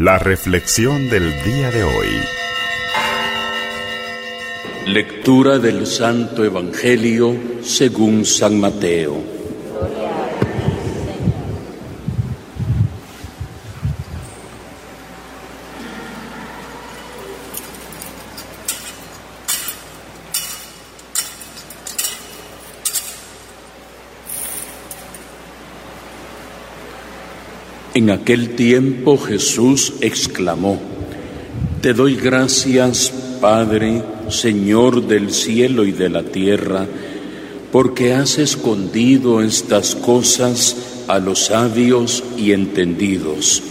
La reflexión del día de hoy. Lectura del Santo Evangelio según San Mateo. En aquel tiempo Jesús exclamó, Te doy gracias, Padre, Señor del cielo y de la tierra, porque has escondido estas cosas a los sabios y entendidos,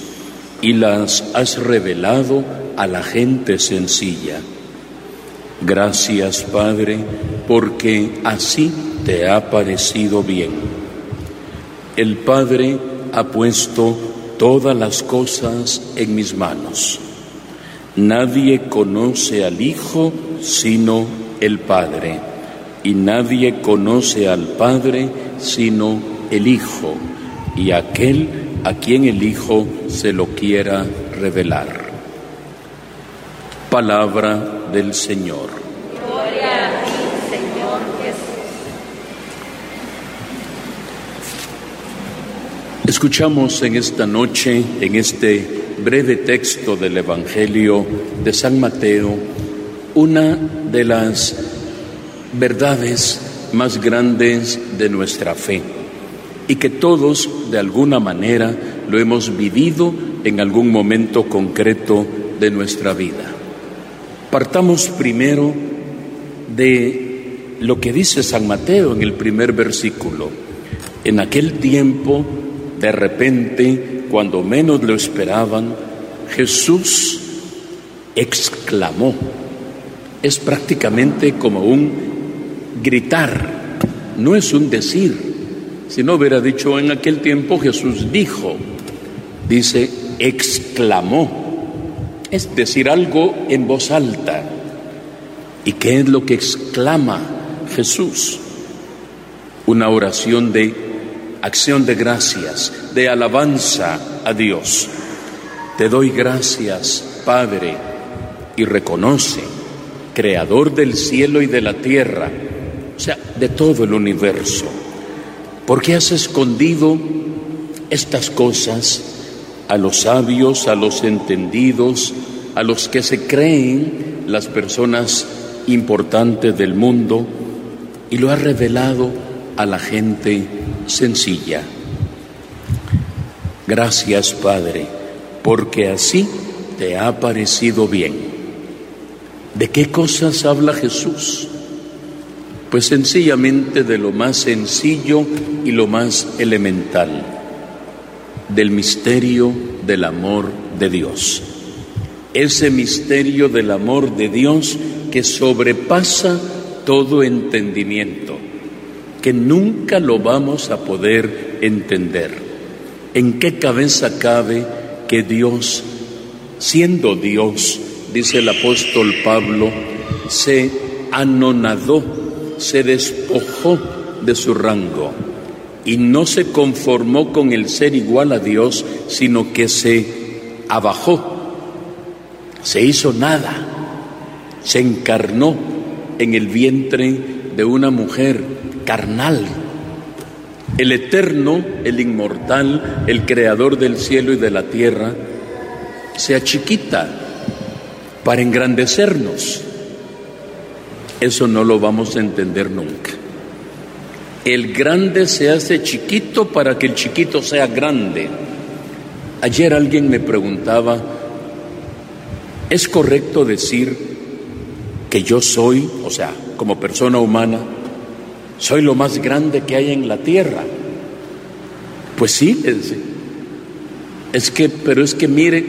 y las has revelado a la gente sencilla. Gracias, Padre, porque así te ha parecido bien. El Padre ha puesto todas las cosas en mis manos. Nadie conoce al Hijo sino el Padre, y nadie conoce al Padre sino el Hijo, y aquel a quien el Hijo se lo quiera revelar. Palabra del Señor. Escuchamos en esta noche, en este breve texto del Evangelio de San Mateo, una de las verdades más grandes de nuestra fe y que todos de alguna manera lo hemos vivido en algún momento concreto de nuestra vida. Partamos primero de lo que dice San Mateo en el primer versículo. En aquel tiempo de repente, cuando menos lo esperaban, Jesús exclamó. Es prácticamente como un gritar, no es un decir. Si no hubiera dicho en aquel tiempo, Jesús dijo, dice, exclamó. Es decir, algo en voz alta. ¿Y qué es lo que exclama Jesús? Una oración de acción de gracias, de alabanza a Dios. Te doy gracias, Padre, y reconoce, Creador del cielo y de la tierra, o sea, de todo el universo, porque has escondido estas cosas a los sabios, a los entendidos, a los que se creen las personas importantes del mundo, y lo has revelado a la gente sencilla. Gracias, Padre, porque así te ha parecido bien. ¿De qué cosas habla Jesús? Pues sencillamente de lo más sencillo y lo más elemental, del misterio del amor de Dios. Ese misterio del amor de Dios que sobrepasa todo entendimiento que nunca lo vamos a poder entender. ¿En qué cabeza cabe que Dios, siendo Dios, dice el apóstol Pablo, se anonadó, se despojó de su rango y no se conformó con el ser igual a Dios, sino que se abajó, se hizo nada, se encarnó en el vientre de una mujer carnal. El eterno, el inmortal, el creador del cielo y de la tierra, se achiquita para engrandecernos. Eso no lo vamos a entender nunca. El grande se hace chiquito para que el chiquito sea grande. Ayer alguien me preguntaba, ¿es correcto decir que yo soy, o sea, como persona humana, soy lo más grande que hay en la tierra. Pues sí, es, que, pero es que mire,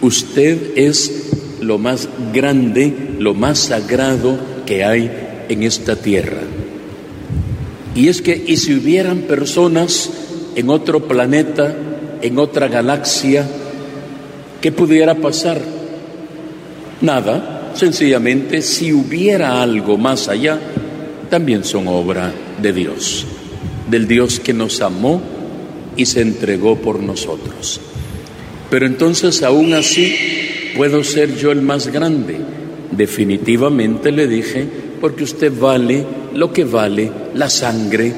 usted es lo más grande, lo más sagrado que hay en esta tierra. Y es que, y si hubieran personas en otro planeta, en otra galaxia, ¿qué pudiera pasar? Nada, sencillamente, si hubiera algo más allá, también son obra de Dios, del Dios que nos amó y se entregó por nosotros. Pero entonces aún así puedo ser yo el más grande. Definitivamente le dije, porque usted vale lo que vale la sangre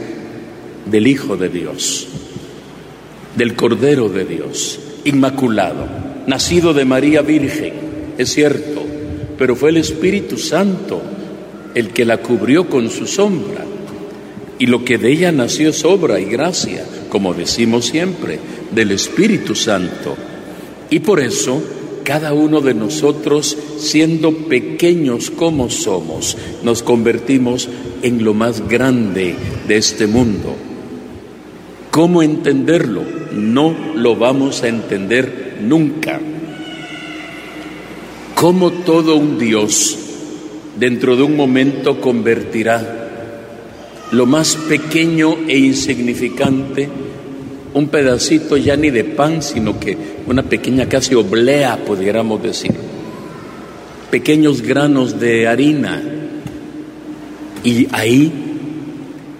del Hijo de Dios, del Cordero de Dios, inmaculado, nacido de María Virgen, es cierto, pero fue el Espíritu Santo el que la cubrió con su sombra. Y lo que de ella nació es obra y gracia, como decimos siempre, del Espíritu Santo. Y por eso, cada uno de nosotros, siendo pequeños como somos, nos convertimos en lo más grande de este mundo. ¿Cómo entenderlo? No lo vamos a entender nunca. ¿Cómo todo un Dios dentro de un momento convertirá lo más pequeño e insignificante un pedacito ya ni de pan, sino que una pequeña casi oblea, pudiéramos decir, pequeños granos de harina. Y ahí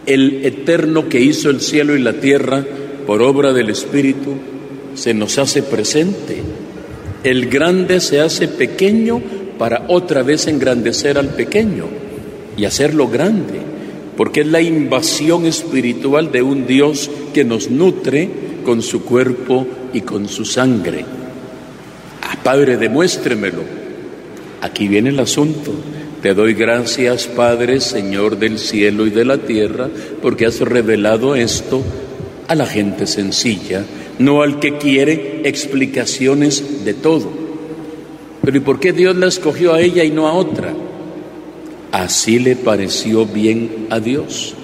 el eterno que hizo el cielo y la tierra por obra del Espíritu se nos hace presente. El grande se hace pequeño para otra vez engrandecer al pequeño y hacerlo grande porque es la invasión espiritual de un Dios que nos nutre con su cuerpo y con su sangre. Ah, Padre, demuéstremelo. Aquí viene el asunto. Te doy gracias, Padre, Señor del cielo y de la tierra, porque has revelado esto a la gente sencilla, no al que quiere explicaciones de todo. Pero ¿y por qué Dios la escogió a ella y no a otra? Así le pareció bien a Dios.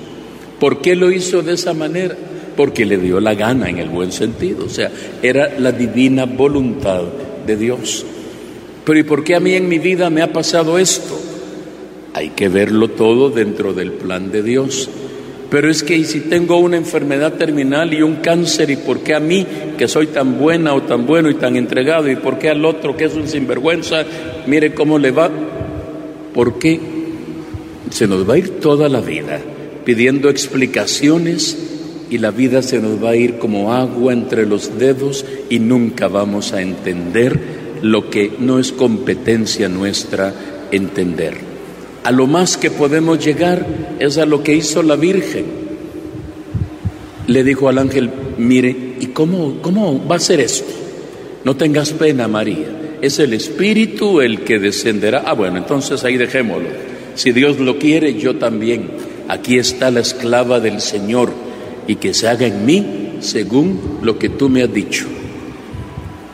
¿Por qué lo hizo de esa manera? Porque le dio la gana en el buen sentido, o sea, era la divina voluntad de Dios. Pero ¿y por qué a mí en mi vida me ha pasado esto? Hay que verlo todo dentro del plan de Dios. Pero es que ¿y si tengo una enfermedad terminal y un cáncer, ¿y por qué a mí, que soy tan buena o tan bueno y tan entregado, y por qué al otro, que es un sinvergüenza, mire cómo le va? ¿Por qué se nos va a ir toda la vida pidiendo explicaciones y la vida se nos va a ir como agua entre los dedos y nunca vamos a entender lo que no es competencia nuestra entender. A lo más que podemos llegar es a lo que hizo la Virgen. Le dijo al ángel, mire, ¿y cómo, cómo va a ser esto? No tengas pena, María. Es el Espíritu el que descenderá. Ah, bueno, entonces ahí dejémoslo. Si Dios lo quiere, yo también. Aquí está la esclava del Señor y que se haga en mí según lo que tú me has dicho.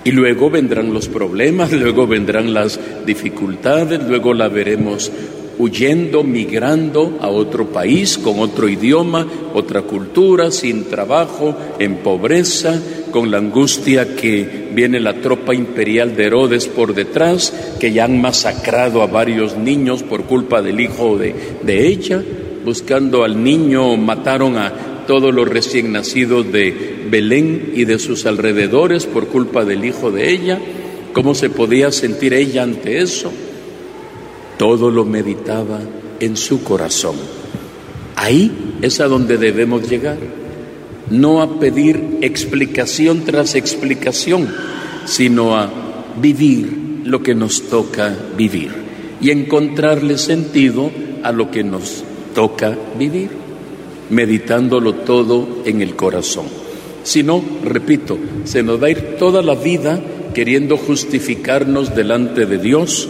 Y luego vendrán los problemas, luego vendrán las dificultades, luego la veremos huyendo, migrando a otro país con otro idioma, otra cultura, sin trabajo, en pobreza, con la angustia que viene la tropa imperial de Herodes por detrás, que ya han masacrado a varios niños por culpa del hijo de, de ella, buscando al niño, mataron a todos los recién nacidos de Belén y de sus alrededores por culpa del hijo de ella. ¿Cómo se podía sentir ella ante eso? Todo lo meditaba en su corazón. Ahí es a donde debemos llegar. No a pedir explicación tras explicación, sino a vivir lo que nos toca vivir y encontrarle sentido a lo que nos toca vivir, meditándolo todo en el corazón. Si no, repito, se nos va a ir toda la vida queriendo justificarnos delante de Dios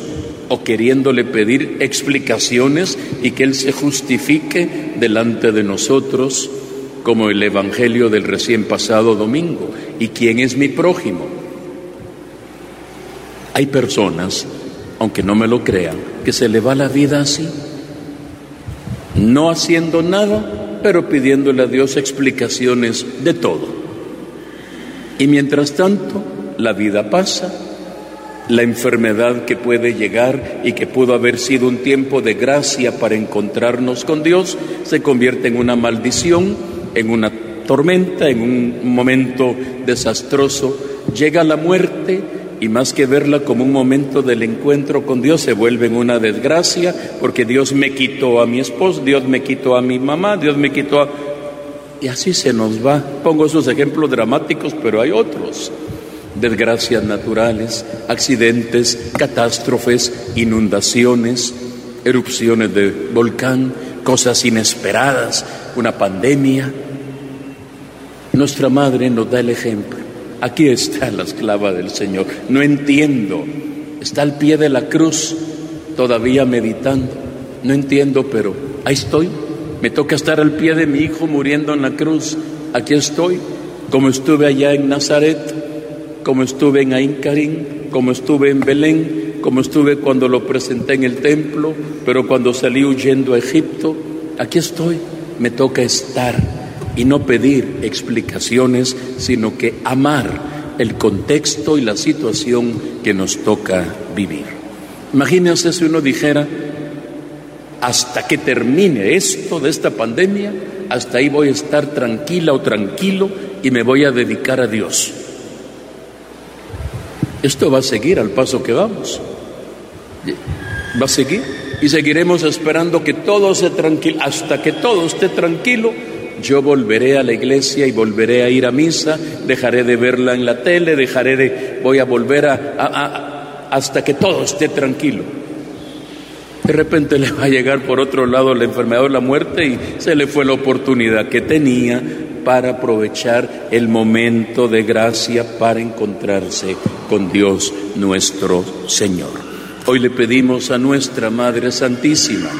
o queriéndole pedir explicaciones y que Él se justifique delante de nosotros, como el Evangelio del recién pasado domingo. ¿Y quién es mi prójimo? Hay personas, aunque no me lo crean, que se le va la vida así, no haciendo nada, pero pidiéndole a Dios explicaciones de todo. Y mientras tanto, la vida pasa la enfermedad que puede llegar y que pudo haber sido un tiempo de gracia para encontrarnos con Dios, se convierte en una maldición, en una tormenta, en un momento desastroso. Llega la muerte y más que verla como un momento del encuentro con Dios, se vuelve en una desgracia porque Dios me quitó a mi esposo, Dios me quitó a mi mamá, Dios me quitó a... Y así se nos va. Pongo esos ejemplos dramáticos, pero hay otros. Desgracias naturales, accidentes, catástrofes, inundaciones, erupciones de volcán, cosas inesperadas, una pandemia. Nuestra madre nos da el ejemplo. Aquí está la esclava del Señor. No entiendo. Está al pie de la cruz, todavía meditando. No entiendo, pero ahí estoy. Me toca estar al pie de mi hijo muriendo en la cruz. Aquí estoy, como estuve allá en Nazaret, como estuve en Ain como estuve en Belén, como estuve cuando lo presenté en el templo, pero cuando salí huyendo a Egipto, aquí estoy, me toca estar y no pedir explicaciones, sino que amar el contexto y la situación que nos toca vivir. Imagínense si uno dijera, hasta que termine esto de esta pandemia, hasta ahí voy a estar tranquila o tranquilo y me voy a dedicar a Dios. Esto va a seguir al paso que vamos. Va a seguir y seguiremos esperando que todo se tranquilo. Hasta que todo esté tranquilo, yo volveré a la iglesia y volveré a ir a misa, dejaré de verla en la tele, dejaré de, voy a volver a, hasta que todo esté tranquilo. De repente le va a llegar por otro lado la enfermedad o la muerte y se le fue la oportunidad que tenía para aprovechar el momento de gracia para encontrarse con Dios nuestro Señor. Hoy le pedimos a nuestra Madre Santísima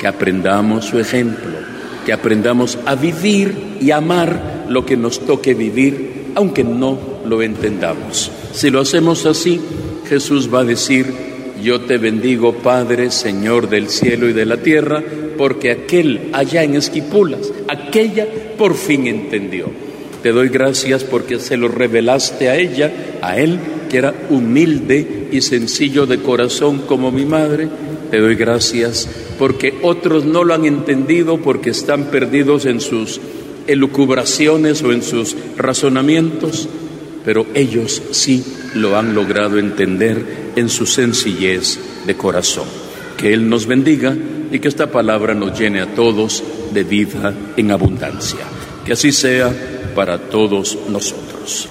que aprendamos su ejemplo, que aprendamos a vivir y amar lo que nos toque vivir, aunque no lo entendamos. Si lo hacemos así, Jesús va a decir, yo te bendigo, Padre, Señor del cielo y de la tierra, porque aquel allá en Esquipulas, aquella por fin entendió. Te doy gracias porque se lo revelaste a ella, a él, que era humilde y sencillo de corazón como mi madre. Te doy gracias porque otros no lo han entendido porque están perdidos en sus elucubraciones o en sus razonamientos, pero ellos sí lo han logrado entender en su sencillez de corazón. Que Él nos bendiga y que esta palabra nos llene a todos de vida en abundancia. Que así sea para todos nosotros.